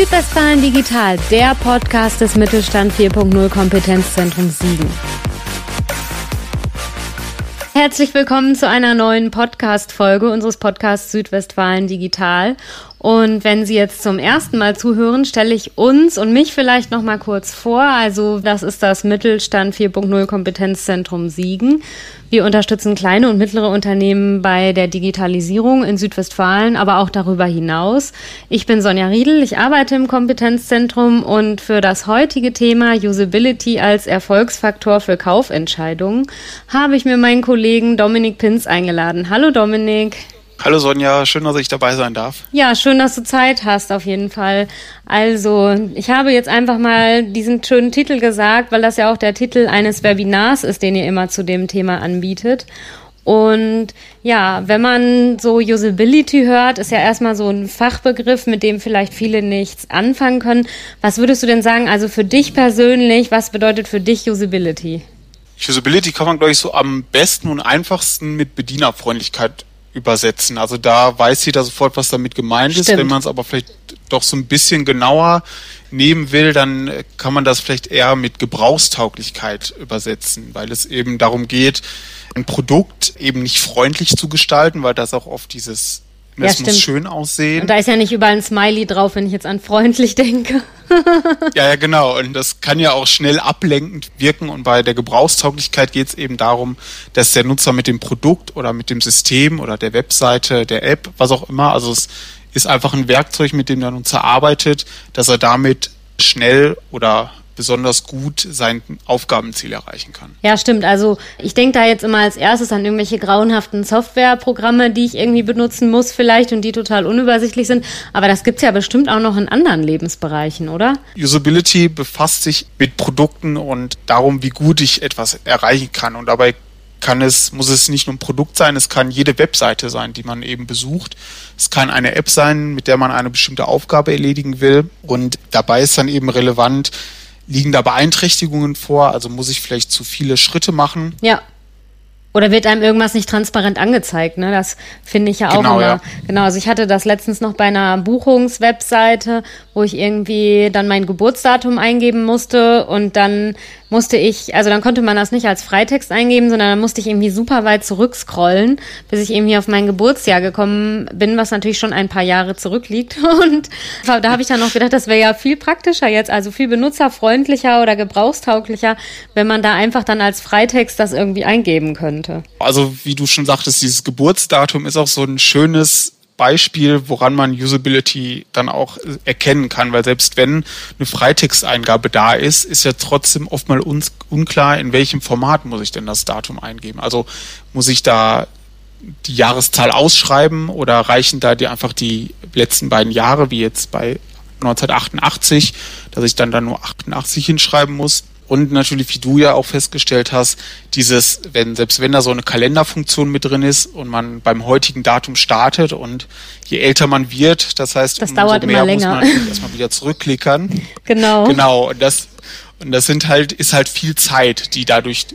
Südwestfalen Digital, der Podcast des Mittelstand 4.0 Kompetenzzentrum Siegen. Herzlich willkommen zu einer neuen Podcast-Folge unseres Podcasts Südwestfalen Digital. Und wenn Sie jetzt zum ersten Mal zuhören, stelle ich uns und mich vielleicht noch mal kurz vor. Also, das ist das Mittelstand 4.0 Kompetenzzentrum Siegen. Wir unterstützen kleine und mittlere Unternehmen bei der Digitalisierung in Südwestfalen, aber auch darüber hinaus. Ich bin Sonja Riedel, ich arbeite im Kompetenzzentrum und für das heutige Thema Usability als Erfolgsfaktor für Kaufentscheidungen habe ich mir meinen Kollegen Dominik Pinz eingeladen. Hallo Dominik. Hallo Sonja, schön, dass ich dabei sein darf. Ja, schön, dass du Zeit hast, auf jeden Fall. Also, ich habe jetzt einfach mal diesen schönen Titel gesagt, weil das ja auch der Titel eines Webinars ist, den ihr immer zu dem Thema anbietet. Und ja, wenn man so Usability hört, ist ja erstmal so ein Fachbegriff, mit dem vielleicht viele nichts anfangen können. Was würdest du denn sagen, also für dich persönlich, was bedeutet für dich Usability? Usability kann man, glaube ich, so am besten und einfachsten mit Bedienerfreundlichkeit übersetzen. Also da weiß jeder sofort, was damit gemeint Stimmt. ist. Wenn man es aber vielleicht doch so ein bisschen genauer nehmen will, dann kann man das vielleicht eher mit Gebrauchstauglichkeit übersetzen, weil es eben darum geht, ein Produkt eben nicht freundlich zu gestalten, weil das auch oft dieses das ja, muss schön aussehen. Und da ist ja nicht überall ein Smiley drauf, wenn ich jetzt an freundlich denke. ja, ja, genau. Und das kann ja auch schnell ablenkend wirken. Und bei der Gebrauchstauglichkeit geht es eben darum, dass der Nutzer mit dem Produkt oder mit dem System oder der Webseite, der App, was auch immer, also es ist einfach ein Werkzeug, mit dem der Nutzer arbeitet, dass er damit schnell oder besonders gut sein Aufgabenziel erreichen kann. Ja, stimmt. Also ich denke da jetzt immer als erstes an irgendwelche grauenhaften Softwareprogramme, die ich irgendwie benutzen muss vielleicht und die total unübersichtlich sind. Aber das gibt es ja bestimmt auch noch in anderen Lebensbereichen, oder? Usability befasst sich mit Produkten und darum, wie gut ich etwas erreichen kann. Und dabei kann es, muss es nicht nur ein Produkt sein, es kann jede Webseite sein, die man eben besucht. Es kann eine App sein, mit der man eine bestimmte Aufgabe erledigen will. Und dabei ist dann eben relevant, Liegen da Beeinträchtigungen vor? Also muss ich vielleicht zu viele Schritte machen? Ja. Oder wird einem irgendwas nicht transparent angezeigt, ne? Das finde ich ja auch genau, immer. Ja. Genau, also ich hatte das letztens noch bei einer Buchungswebseite, wo ich irgendwie dann mein Geburtsdatum eingeben musste und dann musste ich, also dann konnte man das nicht als Freitext eingeben, sondern dann musste ich irgendwie super weit zurückscrollen, bis ich irgendwie auf mein Geburtsjahr gekommen bin, was natürlich schon ein paar Jahre zurückliegt. Und da habe ich dann noch gedacht, das wäre ja viel praktischer jetzt, also viel benutzerfreundlicher oder gebrauchstauglicher, wenn man da einfach dann als Freitext das irgendwie eingeben könnte. Also wie du schon sagtest, dieses Geburtsdatum ist auch so ein schönes Beispiel, woran man Usability dann auch erkennen kann, weil selbst wenn eine Freitexteingabe da ist, ist ja trotzdem oftmals uns unklar, in welchem Format muss ich denn das Datum eingeben. Also muss ich da die Jahreszahl ausschreiben oder reichen da die einfach die letzten beiden Jahre, wie jetzt bei 1988, dass ich dann da nur 88 hinschreiben muss? Und natürlich, wie du ja auch festgestellt hast, dieses, wenn, selbst wenn da so eine Kalenderfunktion mit drin ist und man beim heutigen Datum startet und je älter man wird, das heißt, das dauert mehr muss man erstmal wieder zurückklickern. Genau. Genau. Und das, und das sind halt, ist halt viel Zeit, die dadurch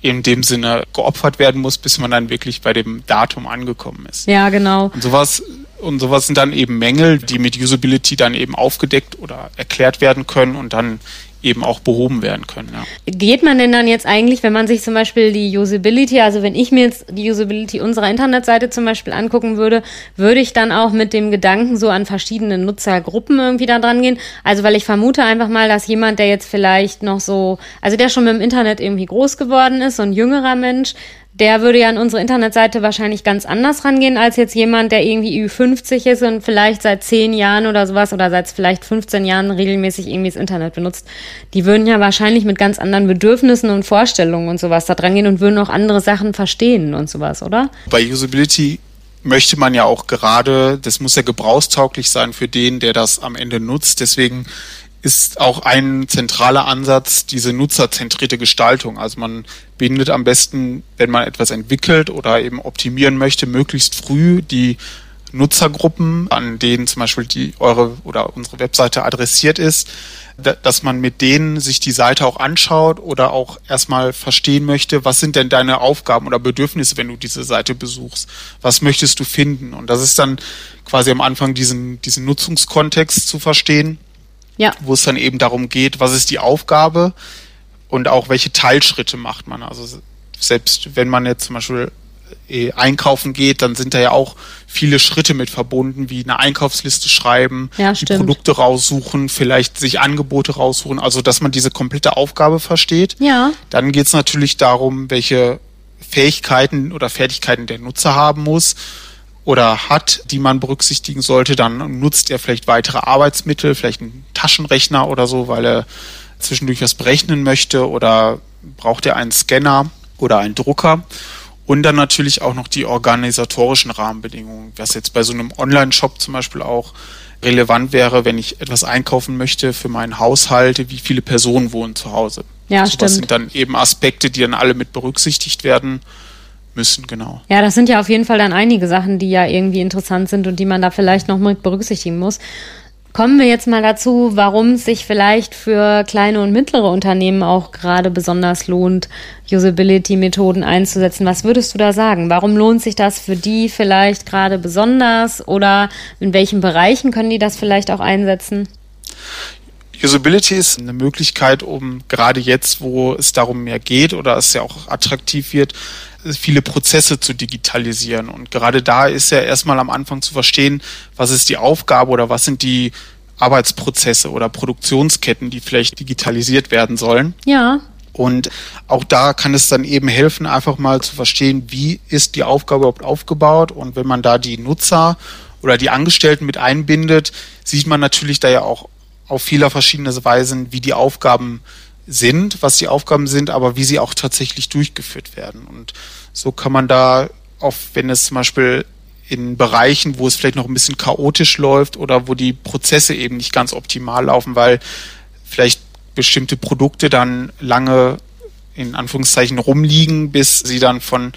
in dem Sinne geopfert werden muss, bis man dann wirklich bei dem Datum angekommen ist. Ja, genau. Und sowas, und sowas sind dann eben Mängel, die mit Usability dann eben aufgedeckt oder erklärt werden können und dann eben auch behoben werden können. Ja. Geht man denn dann jetzt eigentlich, wenn man sich zum Beispiel die Usability, also wenn ich mir jetzt die Usability unserer Internetseite zum Beispiel angucken würde, würde ich dann auch mit dem Gedanken so an verschiedene Nutzergruppen irgendwie da dran gehen? Also weil ich vermute einfach mal, dass jemand, der jetzt vielleicht noch so, also der schon mit dem Internet irgendwie groß geworden ist, so ein jüngerer Mensch, der würde ja an unsere Internetseite wahrscheinlich ganz anders rangehen als jetzt jemand, der irgendwie Ü50 ist und vielleicht seit zehn Jahren oder sowas oder seit vielleicht 15 Jahren regelmäßig irgendwie das Internet benutzt. Die würden ja wahrscheinlich mit ganz anderen Bedürfnissen und Vorstellungen und sowas da dran gehen und würden auch andere Sachen verstehen und sowas, oder? Bei Usability möchte man ja auch gerade, das muss ja gebrauchstauglich sein für den, der das am Ende nutzt. Deswegen ist auch ein zentraler Ansatz diese nutzerzentrierte Gestaltung. Also man bindet am besten, wenn man etwas entwickelt oder eben optimieren möchte, möglichst früh die Nutzergruppen, an denen zum Beispiel die eure oder unsere Webseite adressiert ist, dass man mit denen sich die Seite auch anschaut oder auch erstmal verstehen möchte, was sind denn deine Aufgaben oder Bedürfnisse, wenn du diese Seite besuchst? Was möchtest du finden? Und das ist dann quasi am Anfang diesen, diesen Nutzungskontext zu verstehen, ja. wo es dann eben darum geht, was ist die Aufgabe und auch welche Teilschritte macht man. Also selbst wenn man jetzt zum Beispiel äh, einkaufen geht, dann sind da ja auch viele Schritte mit verbunden, wie eine Einkaufsliste schreiben, ja, die Produkte raussuchen, vielleicht sich Angebote raussuchen, also dass man diese komplette Aufgabe versteht. Ja. Dann geht es natürlich darum, welche Fähigkeiten oder Fertigkeiten der Nutzer haben muss oder hat, die man berücksichtigen sollte. Dann nutzt er vielleicht weitere Arbeitsmittel, vielleicht einen Taschenrechner oder so, weil er zwischendurch was berechnen möchte oder braucht er einen Scanner oder einen Drucker. Und dann natürlich auch noch die organisatorischen Rahmenbedingungen, was jetzt bei so einem Online-Shop zum Beispiel auch relevant wäre, wenn ich etwas einkaufen möchte für meinen Haushalt, wie viele Personen wohnen zu Hause. Ja, also stimmt. Das sind dann eben Aspekte, die dann alle mit berücksichtigt werden müssen, genau. Ja, das sind ja auf jeden Fall dann einige Sachen, die ja irgendwie interessant sind und die man da vielleicht noch mit berücksichtigen muss. Kommen wir jetzt mal dazu, warum es sich vielleicht für kleine und mittlere Unternehmen auch gerade besonders lohnt, Usability-Methoden einzusetzen. Was würdest du da sagen? Warum lohnt sich das für die vielleicht gerade besonders oder in welchen Bereichen können die das vielleicht auch einsetzen? Usability ist eine Möglichkeit, um gerade jetzt, wo es darum mehr geht oder es ja auch attraktiv wird, viele Prozesse zu digitalisieren. Und gerade da ist ja erstmal am Anfang zu verstehen, was ist die Aufgabe oder was sind die Arbeitsprozesse oder Produktionsketten, die vielleicht digitalisiert werden sollen. Ja. Und auch da kann es dann eben helfen, einfach mal zu verstehen, wie ist die Aufgabe überhaupt aufgebaut. Und wenn man da die Nutzer oder die Angestellten mit einbindet, sieht man natürlich da ja auch auf vieler verschiedene Weisen, wie die Aufgaben sind, was die Aufgaben sind, aber wie sie auch tatsächlich durchgeführt werden. Und so kann man da, auch wenn es zum Beispiel in Bereichen, wo es vielleicht noch ein bisschen chaotisch läuft oder wo die Prozesse eben nicht ganz optimal laufen, weil vielleicht bestimmte Produkte dann lange in Anführungszeichen rumliegen, bis sie dann von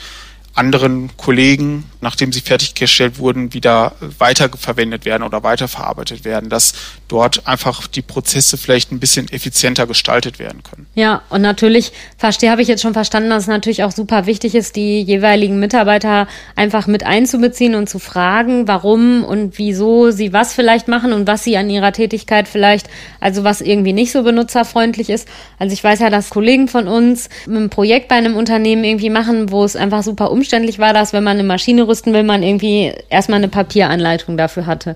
anderen Kollegen, nachdem sie fertiggestellt wurden, wieder weiterverwendet werden oder weiterverarbeitet werden, dass dort einfach die Prozesse vielleicht ein bisschen effizienter gestaltet werden können. Ja, und natürlich verstehe, habe ich jetzt schon verstanden, dass es natürlich auch super wichtig ist, die jeweiligen Mitarbeiter einfach mit einzubeziehen und zu fragen, warum und wieso sie was vielleicht machen und was sie an ihrer Tätigkeit vielleicht, also was irgendwie nicht so benutzerfreundlich ist. Also ich weiß ja, dass Kollegen von uns ein Projekt bei einem Unternehmen irgendwie machen, wo es einfach super umständlich war das, wenn man eine Maschine rüsten will, man irgendwie erstmal eine Papieranleitung dafür hatte.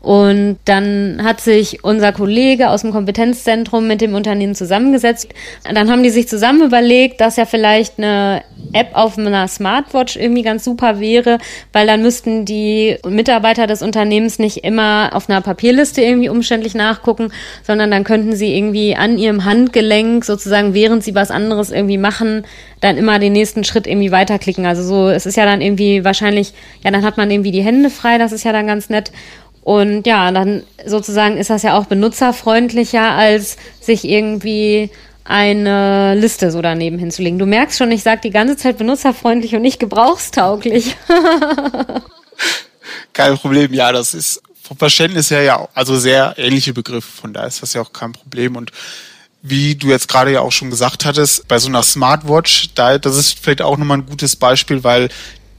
Und dann hat sich unser Kollege aus dem Kompetenzzentrum mit dem Unternehmen zusammengesetzt. Dann haben die sich zusammen überlegt, dass ja vielleicht eine App auf einer Smartwatch irgendwie ganz super wäre, weil dann müssten die Mitarbeiter des Unternehmens nicht immer auf einer Papierliste irgendwie umständlich nachgucken, sondern dann könnten sie irgendwie an ihrem Handgelenk sozusagen, während sie was anderes irgendwie machen, dann immer den nächsten Schritt irgendwie weiterklicken. Also so, es ist ja dann irgendwie wahrscheinlich, ja, dann hat man irgendwie die Hände frei, das ist ja dann ganz nett. Und ja, dann sozusagen ist das ja auch benutzerfreundlicher, als sich irgendwie eine Liste so daneben hinzulegen. Du merkst schon, ich sage die ganze Zeit benutzerfreundlich und nicht gebrauchstauglich. kein Problem, ja, das ist vom Verständnis her ja also sehr ähnliche Begriffe, von da ist das ja auch kein Problem. Und wie du jetzt gerade ja auch schon gesagt hattest, bei so einer Smartwatch, da, das ist vielleicht auch nochmal ein gutes Beispiel, weil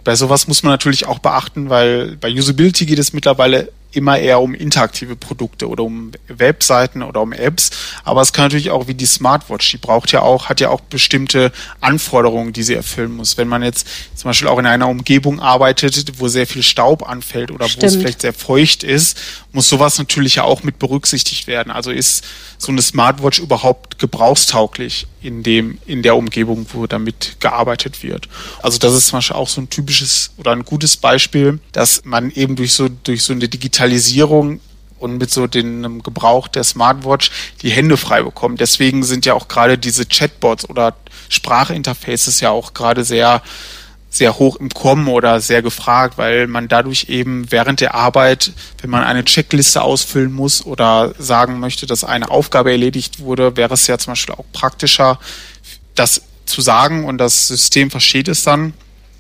bei sowas muss man natürlich auch beachten, weil bei Usability geht es mittlerweile immer eher um interaktive Produkte oder um Webseiten oder um Apps. Aber es kann natürlich auch wie die Smartwatch, die braucht ja auch, hat ja auch bestimmte Anforderungen, die sie erfüllen muss. Wenn man jetzt zum Beispiel auch in einer Umgebung arbeitet, wo sehr viel Staub anfällt oder Stimmt. wo es vielleicht sehr feucht ist, muss sowas natürlich ja auch mit berücksichtigt werden. Also ist so eine Smartwatch überhaupt gebrauchstauglich in dem, in der Umgebung, wo damit gearbeitet wird. Also das ist zum Beispiel auch so ein typisches oder ein gutes Beispiel, dass man eben durch so, durch so eine Digitalisierung und mit so dem Gebrauch der Smartwatch die Hände frei bekommt. Deswegen sind ja auch gerade diese Chatbots oder Sprachinterfaces ja auch gerade sehr sehr hoch im Kommen oder sehr gefragt, weil man dadurch eben während der Arbeit, wenn man eine Checkliste ausfüllen muss oder sagen möchte, dass eine Aufgabe erledigt wurde, wäre es ja zum Beispiel auch praktischer, das zu sagen und das System versteht es dann,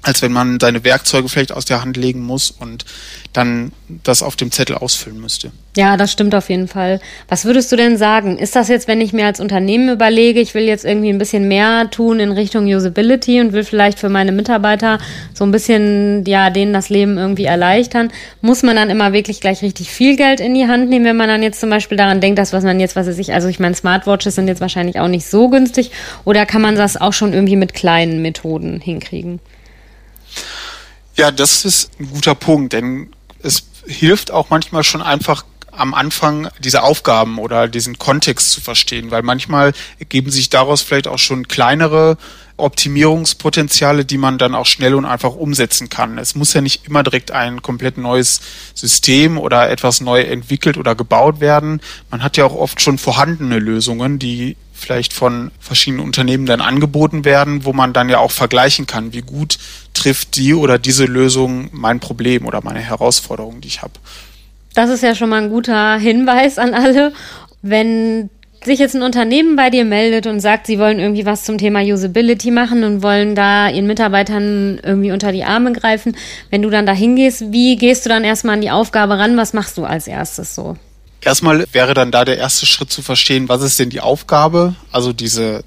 als wenn man seine Werkzeuge vielleicht aus der Hand legen muss und dann das auf dem Zettel ausfüllen müsste. Ja, das stimmt auf jeden Fall. Was würdest du denn sagen? Ist das jetzt, wenn ich mir als Unternehmen überlege, ich will jetzt irgendwie ein bisschen mehr tun in Richtung Usability und will vielleicht für meine Mitarbeiter so ein bisschen, ja, denen das Leben irgendwie erleichtern, muss man dann immer wirklich gleich richtig viel Geld in die Hand nehmen, wenn man dann jetzt zum Beispiel daran denkt, dass was man jetzt, was weiß ich, also ich meine, Smartwatches sind jetzt wahrscheinlich auch nicht so günstig oder kann man das auch schon irgendwie mit kleinen Methoden hinkriegen? Ja, das ist ein guter Punkt, denn es hilft auch manchmal schon einfach am Anfang diese Aufgaben oder diesen Kontext zu verstehen, weil manchmal ergeben sich daraus vielleicht auch schon kleinere Optimierungspotenziale, die man dann auch schnell und einfach umsetzen kann. Es muss ja nicht immer direkt ein komplett neues System oder etwas neu entwickelt oder gebaut werden. Man hat ja auch oft schon vorhandene Lösungen, die vielleicht von verschiedenen Unternehmen dann angeboten werden, wo man dann ja auch vergleichen kann, wie gut trifft die oder diese Lösung mein Problem oder meine Herausforderung, die ich habe. Das ist ja schon mal ein guter Hinweis an alle. Wenn sich jetzt ein Unternehmen bei dir meldet und sagt, sie wollen irgendwie was zum Thema Usability machen und wollen da ihren Mitarbeitern irgendwie unter die Arme greifen, wenn du dann da hingehst, wie gehst du dann erstmal an die Aufgabe ran? Was machst du als erstes so? Erstmal wäre dann da der erste Schritt zu verstehen, was ist denn die Aufgabe? Also diese,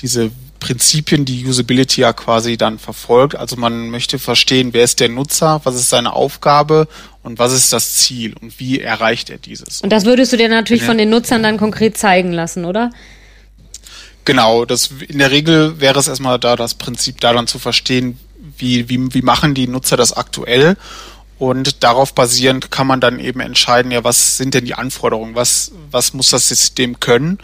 diese Prinzipien, die Usability ja quasi dann verfolgt. Also man möchte verstehen, wer ist der Nutzer, was ist seine Aufgabe und was ist das Ziel und wie erreicht er dieses. Und das würdest du dir natürlich von den Nutzern dann konkret zeigen lassen, oder? Genau, das in der Regel wäre es erstmal da das Prinzip da dann zu verstehen, wie, wie, wie machen die Nutzer das aktuell und darauf basierend kann man dann eben entscheiden, ja, was sind denn die Anforderungen, was, was muss das System können?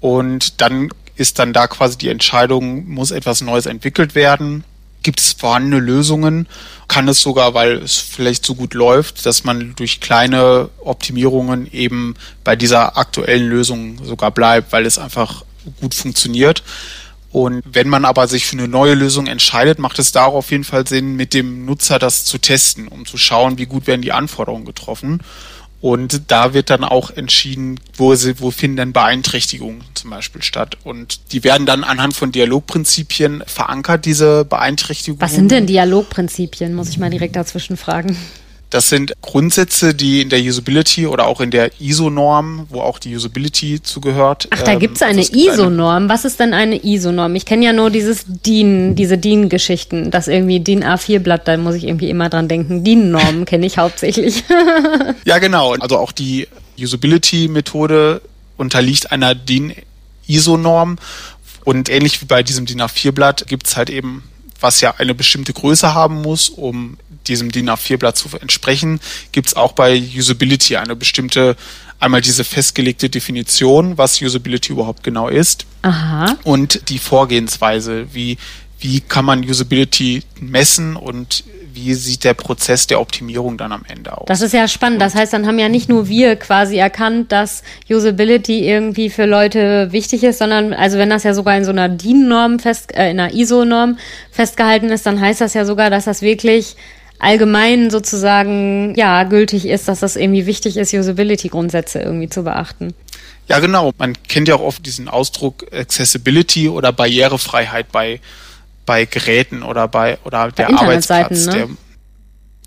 Und dann ist dann da quasi die Entscheidung, muss etwas Neues entwickelt werden? Gibt es vorhandene Lösungen? Kann es sogar, weil es vielleicht so gut läuft, dass man durch kleine Optimierungen eben bei dieser aktuellen Lösung sogar bleibt, weil es einfach gut funktioniert? Und wenn man aber sich für eine neue Lösung entscheidet, macht es da auf jeden Fall Sinn, mit dem Nutzer das zu testen, um zu schauen, wie gut werden die Anforderungen getroffen. Und da wird dann auch entschieden, wo, sie, wo finden denn Beeinträchtigungen zum Beispiel statt. Und die werden dann anhand von Dialogprinzipien verankert, diese Beeinträchtigungen. Was sind denn Dialogprinzipien, muss ich mal direkt dazwischen fragen. Das sind Grundsätze, die in der Usability oder auch in der ISO-Norm, wo auch die Usability zugehört. Ach, da ähm, gibt's eine ISO-Norm. Was ist denn eine ISO-Norm? Ich kenne ja nur dieses DIN, diese DIN-Geschichten, das irgendwie DIN A4-Blatt, da muss ich irgendwie immer dran denken. DIN-Normen kenne ich hauptsächlich. ja, genau. Also auch die Usability-Methode unterliegt einer DIN ISO-Norm. Und ähnlich wie bei diesem DIN A4-Blatt gibt's halt eben was ja eine bestimmte Größe haben muss, um diesem DIN A4-Blatt zu entsprechen, gibt es auch bei Usability eine bestimmte, einmal diese festgelegte Definition, was Usability überhaupt genau ist. Aha. Und die Vorgehensweise, wie, wie kann man Usability messen und wie sieht der Prozess der Optimierung dann am Ende aus? Das ist ja spannend. Das heißt, dann haben ja nicht nur wir quasi erkannt, dass Usability irgendwie für Leute wichtig ist, sondern also wenn das ja sogar in so einer DIN-Norm fest, äh, in einer ISO-Norm festgehalten ist, dann heißt das ja sogar, dass das wirklich allgemein sozusagen ja gültig ist, dass das irgendwie wichtig ist, Usability-Grundsätze irgendwie zu beachten. Ja, genau. Man kennt ja auch oft diesen Ausdruck Accessibility oder Barrierefreiheit bei bei Geräten oder bei oder bei der Arbeitsplatz. Ne? Der,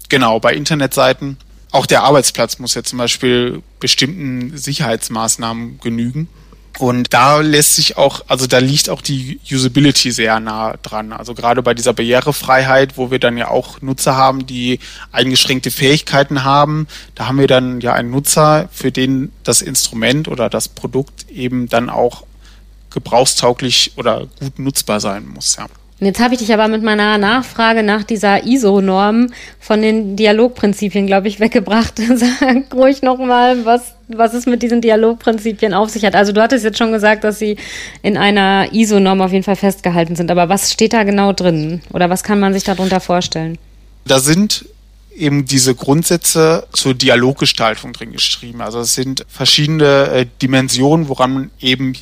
genau, bei Internetseiten. Auch der Arbeitsplatz muss ja zum Beispiel bestimmten Sicherheitsmaßnahmen genügen. Und da lässt sich auch, also da liegt auch die Usability sehr nah dran. Also gerade bei dieser Barrierefreiheit, wo wir dann ja auch Nutzer haben, die eingeschränkte Fähigkeiten haben, da haben wir dann ja einen Nutzer, für den das Instrument oder das Produkt eben dann auch gebrauchstauglich oder gut nutzbar sein muss, ja. Und jetzt habe ich dich aber mit meiner Nachfrage nach dieser ISO-Norm von den Dialogprinzipien, glaube ich, weggebracht. Sag ruhig nochmal, was, was es mit diesen Dialogprinzipien auf sich hat. Also du hattest jetzt schon gesagt, dass sie in einer ISO-Norm auf jeden Fall festgehalten sind. Aber was steht da genau drin? Oder was kann man sich darunter vorstellen? Da sind eben diese Grundsätze zur Dialoggestaltung drin geschrieben. Also es sind verschiedene äh, Dimensionen, woran eben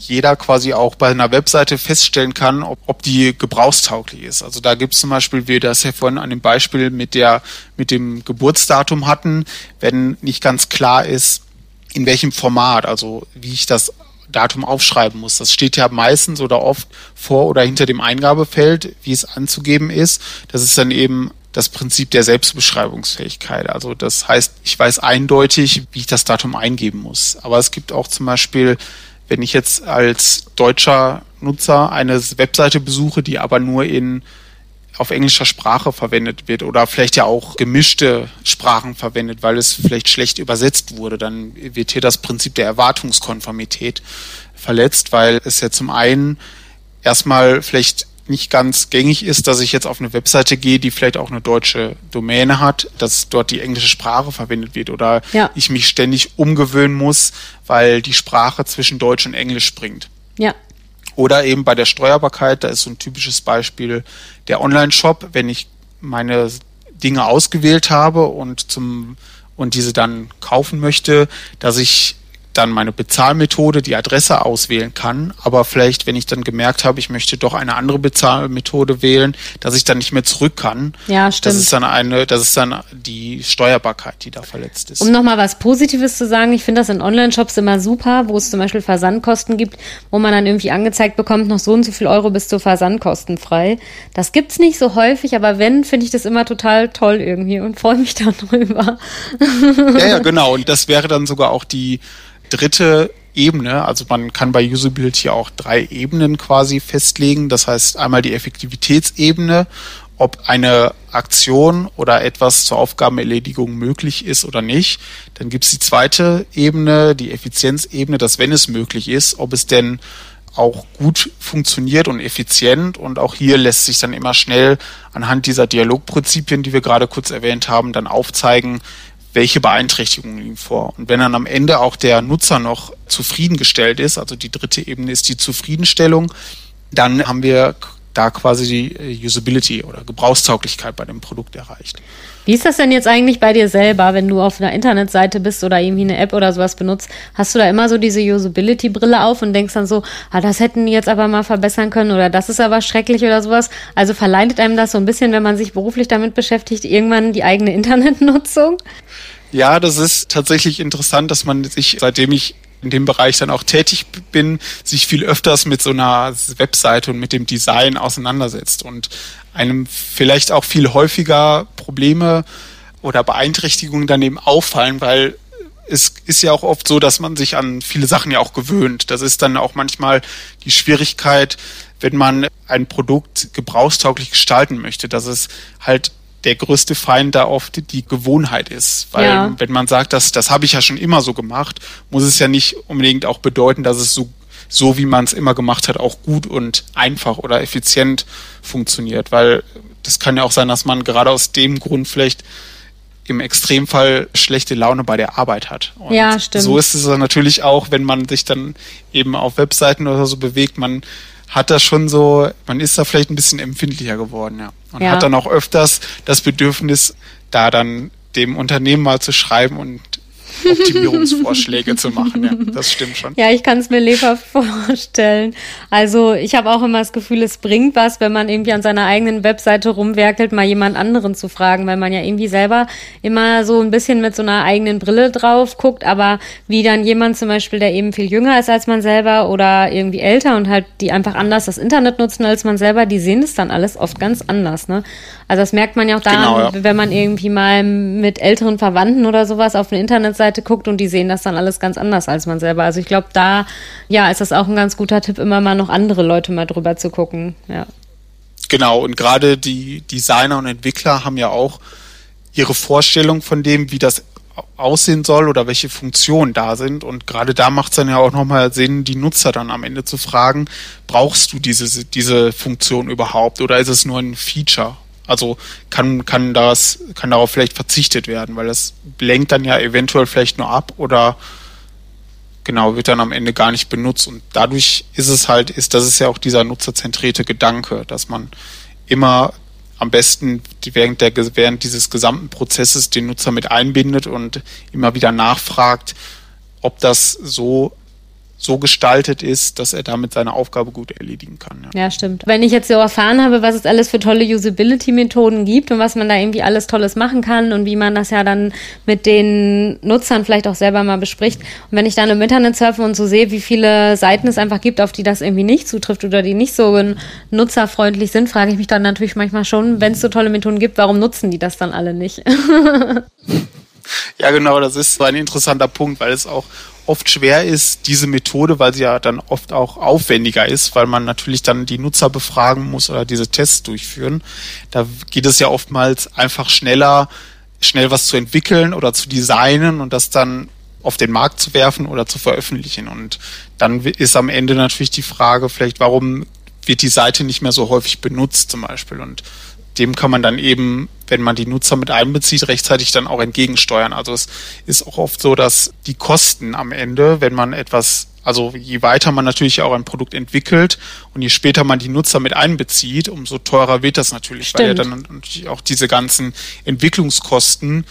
jeder quasi auch bei einer Webseite feststellen kann, ob, ob die gebrauchstauglich ist. Also da gibt es zum Beispiel, wie wir das ja vorhin an dem Beispiel mit der mit dem Geburtsdatum hatten, wenn nicht ganz klar ist, in welchem Format, also wie ich das Datum aufschreiben muss. Das steht ja meistens oder oft vor oder hinter dem Eingabefeld, wie es anzugeben ist. Das ist dann eben das Prinzip der Selbstbeschreibungsfähigkeit. Also das heißt, ich weiß eindeutig, wie ich das Datum eingeben muss. Aber es gibt auch zum Beispiel, wenn ich jetzt als deutscher Nutzer eine Webseite besuche, die aber nur in auf englischer Sprache verwendet wird oder vielleicht ja auch gemischte Sprachen verwendet, weil es vielleicht schlecht übersetzt wurde, dann wird hier das Prinzip der Erwartungskonformität verletzt, weil es ja zum einen erstmal vielleicht nicht ganz gängig ist, dass ich jetzt auf eine Webseite gehe, die vielleicht auch eine deutsche Domäne hat, dass dort die englische Sprache verwendet wird oder ja. ich mich ständig umgewöhnen muss, weil die Sprache zwischen Deutsch und Englisch springt. Ja, oder eben bei der Steuerbarkeit, da ist so ein typisches Beispiel der Online-Shop, wenn ich meine Dinge ausgewählt habe und zum und diese dann kaufen möchte, dass ich dann meine Bezahlmethode, die Adresse auswählen kann, aber vielleicht, wenn ich dann gemerkt habe, ich möchte doch eine andere Bezahlmethode wählen, dass ich dann nicht mehr zurück kann. Ja, stimmt. Das ist dann eine, das ist dann die Steuerbarkeit, die da verletzt ist. Um nochmal was Positives zu sagen, ich finde das in Online-Shops immer super, wo es zum Beispiel Versandkosten gibt, wo man dann irgendwie angezeigt bekommt, noch so und so viel Euro bis zu Versandkosten frei. Das gibt's nicht so häufig, aber wenn, finde ich das immer total toll irgendwie und freue mich darüber. Ja, ja, genau. Und das wäre dann sogar auch die dritte Ebene. Also man kann bei Usability auch drei Ebenen quasi festlegen. Das heißt einmal die Effektivitätsebene, ob eine Aktion oder etwas zur Aufgabenerledigung möglich ist oder nicht. Dann gibt es die zweite Ebene, die Effizienzebene, dass wenn es möglich ist, ob es denn auch gut funktioniert und effizient. Und auch hier lässt sich dann immer schnell anhand dieser Dialogprinzipien, die wir gerade kurz erwähnt haben, dann aufzeigen, welche Beeinträchtigungen liegen vor. Und wenn dann am Ende auch der Nutzer noch zufriedengestellt ist, also die dritte Ebene ist die Zufriedenstellung, dann haben wir da quasi die äh, Usability oder Gebrauchstauglichkeit bei dem Produkt erreicht. Wie ist das denn jetzt eigentlich bei dir selber, wenn du auf einer Internetseite bist oder irgendwie eine App oder sowas benutzt? Hast du da immer so diese Usability-Brille auf und denkst dann so, ah, das hätten die jetzt aber mal verbessern können oder das ist aber schrecklich oder sowas? Also verleitet einem das so ein bisschen, wenn man sich beruflich damit beschäftigt, irgendwann die eigene Internetnutzung? Ja, das ist tatsächlich interessant, dass man sich, seitdem ich in dem Bereich dann auch tätig bin, sich viel öfters mit so einer Webseite und mit dem Design auseinandersetzt und einem vielleicht auch viel häufiger Probleme oder Beeinträchtigungen daneben auffallen, weil es ist ja auch oft so, dass man sich an viele Sachen ja auch gewöhnt. Das ist dann auch manchmal die Schwierigkeit, wenn man ein Produkt gebrauchstauglich gestalten möchte, dass es halt der größte Feind da oft die Gewohnheit ist. Weil ja. wenn man sagt, das, das habe ich ja schon immer so gemacht, muss es ja nicht unbedingt auch bedeuten, dass es so, so wie man es immer gemacht hat, auch gut und einfach oder effizient funktioniert. Weil das kann ja auch sein, dass man gerade aus dem Grund vielleicht im Extremfall schlechte Laune bei der Arbeit hat. Und ja, stimmt. So ist es natürlich auch, wenn man sich dann eben auf Webseiten oder so bewegt, man hat das schon so, man ist da vielleicht ein bisschen empfindlicher geworden, ja. Und ja. hat dann auch öfters das Bedürfnis, da dann dem Unternehmen mal zu schreiben und Optimierungsvorschläge zu machen. Ja, das stimmt schon. Ja, ich kann es mir lebhaft vorstellen. Also ich habe auch immer das Gefühl, es bringt was, wenn man irgendwie an seiner eigenen Webseite rumwerkelt, mal jemand anderen zu fragen, weil man ja irgendwie selber immer so ein bisschen mit so einer eigenen Brille drauf guckt, aber wie dann jemand zum Beispiel, der eben viel jünger ist als man selber oder irgendwie älter und halt die einfach anders das Internet nutzen als man selber, die sehen das dann alles oft ganz anders. Ne? Also das merkt man ja auch daran, genau, ja. wenn man irgendwie mal mit älteren Verwandten oder sowas auf eine Internetseite guckt und die sehen das dann alles ganz anders als man selber. Also ich glaube, da ja ist das auch ein ganz guter Tipp, immer mal noch andere Leute mal drüber zu gucken. Ja. Genau, und gerade die Designer und Entwickler haben ja auch ihre Vorstellung von dem, wie das aussehen soll oder welche Funktionen da sind. Und gerade da macht es dann ja auch nochmal Sinn, die Nutzer dann am Ende zu fragen, brauchst du diese, diese Funktion überhaupt oder ist es nur ein Feature? Also kann, kann das, kann darauf vielleicht verzichtet werden, weil das lenkt dann ja eventuell vielleicht nur ab oder genau, wird dann am Ende gar nicht benutzt. Und dadurch ist es halt, ist, das ist ja auch dieser nutzerzentrierte Gedanke, dass man immer am besten während, der, während dieses gesamten Prozesses den Nutzer mit einbindet und immer wieder nachfragt, ob das so so gestaltet ist, dass er damit seine Aufgabe gut erledigen kann. Ja. ja, stimmt. Wenn ich jetzt so erfahren habe, was es alles für tolle Usability-Methoden gibt und was man da irgendwie alles Tolles machen kann und wie man das ja dann mit den Nutzern vielleicht auch selber mal bespricht. Und wenn ich dann im Internet surfe und so sehe, wie viele Seiten es einfach gibt, auf die das irgendwie nicht zutrifft oder die nicht so nutzerfreundlich sind, frage ich mich dann natürlich manchmal schon, wenn es so tolle Methoden gibt, warum nutzen die das dann alle nicht? ja, genau, das ist so ein interessanter Punkt, weil es auch oft schwer ist, diese Methode, weil sie ja dann oft auch aufwendiger ist, weil man natürlich dann die Nutzer befragen muss oder diese Tests durchführen. Da geht es ja oftmals einfach schneller, schnell was zu entwickeln oder zu designen und das dann auf den Markt zu werfen oder zu veröffentlichen. Und dann ist am Ende natürlich die Frage, vielleicht, warum wird die Seite nicht mehr so häufig benutzt zum Beispiel. Und dem kann man dann eben, wenn man die Nutzer mit einbezieht, rechtzeitig dann auch entgegensteuern. Also es ist auch oft so, dass die Kosten am Ende, wenn man etwas, also je weiter man natürlich auch ein Produkt entwickelt und je später man die Nutzer mit einbezieht, umso teurer wird das natürlich, Stimmt. weil ja dann natürlich auch diese ganzen Entwicklungskosten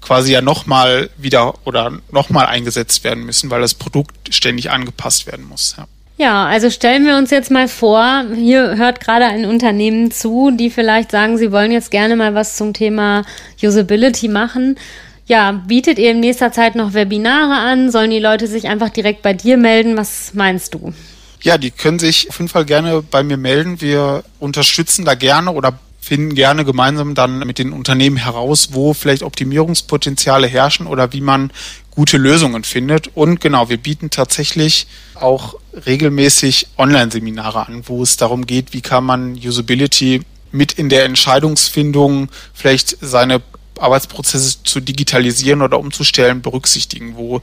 quasi ja nochmal wieder oder nochmal eingesetzt werden müssen, weil das Produkt ständig angepasst werden muss. Ja. Ja, also stellen wir uns jetzt mal vor, hier hört gerade ein Unternehmen zu, die vielleicht sagen, sie wollen jetzt gerne mal was zum Thema Usability machen. Ja, bietet ihr in nächster Zeit noch Webinare an? Sollen die Leute sich einfach direkt bei dir melden? Was meinst du? Ja, die können sich auf jeden Fall gerne bei mir melden. Wir unterstützen da gerne oder finden gerne gemeinsam dann mit den Unternehmen heraus, wo vielleicht Optimierungspotenziale herrschen oder wie man gute Lösungen findet. Und genau, wir bieten tatsächlich auch regelmäßig Online-Seminare an, wo es darum geht, wie kann man Usability mit in der Entscheidungsfindung vielleicht seine Arbeitsprozesse zu digitalisieren oder umzustellen berücksichtigen, wo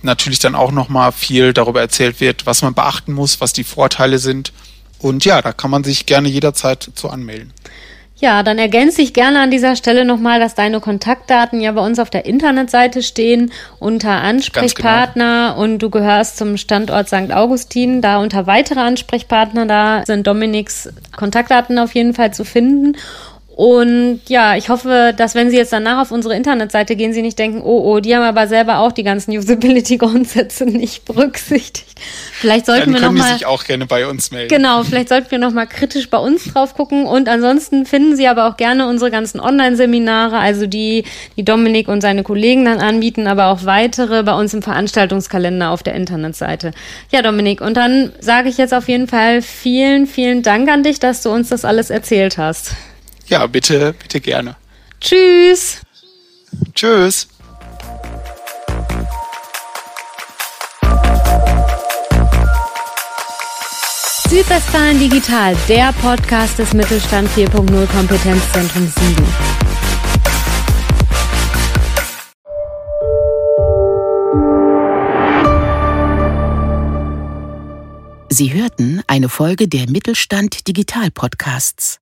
natürlich dann auch nochmal viel darüber erzählt wird, was man beachten muss, was die Vorteile sind. Und ja, da kann man sich gerne jederzeit zu anmelden. Ja, dann ergänze ich gerne an dieser Stelle nochmal, dass deine Kontaktdaten ja bei uns auf der Internetseite stehen unter Ansprechpartner genau. und du gehörst zum Standort St. Augustin. Da unter weitere Ansprechpartner, da sind Dominiks Kontaktdaten auf jeden Fall zu finden. Und ja, ich hoffe, dass wenn Sie jetzt danach auf unsere Internetseite gehen, Sie nicht denken, oh, oh, die haben aber selber auch die ganzen Usability-Grundsätze nicht berücksichtigt. Vielleicht sollten Dann wir nochmal. Die sich auch gerne bei uns melden. Genau, vielleicht sollten wir nochmal kritisch bei uns drauf gucken. Und ansonsten finden Sie aber auch gerne unsere ganzen Online-Seminare, also die, die Dominik und seine Kollegen dann anbieten, aber auch weitere bei uns im Veranstaltungskalender auf der Internetseite. Ja, Dominik, und dann sage ich jetzt auf jeden Fall vielen, vielen Dank an dich, dass du uns das alles erzählt hast. Ja, bitte, bitte gerne. Tschüss. Tschüss. Südwestfalen Digital, der Podcast des Mittelstand 4.0 Kompetenzzentrum 7. Sie hörten eine Folge der Mittelstand Digital Podcasts.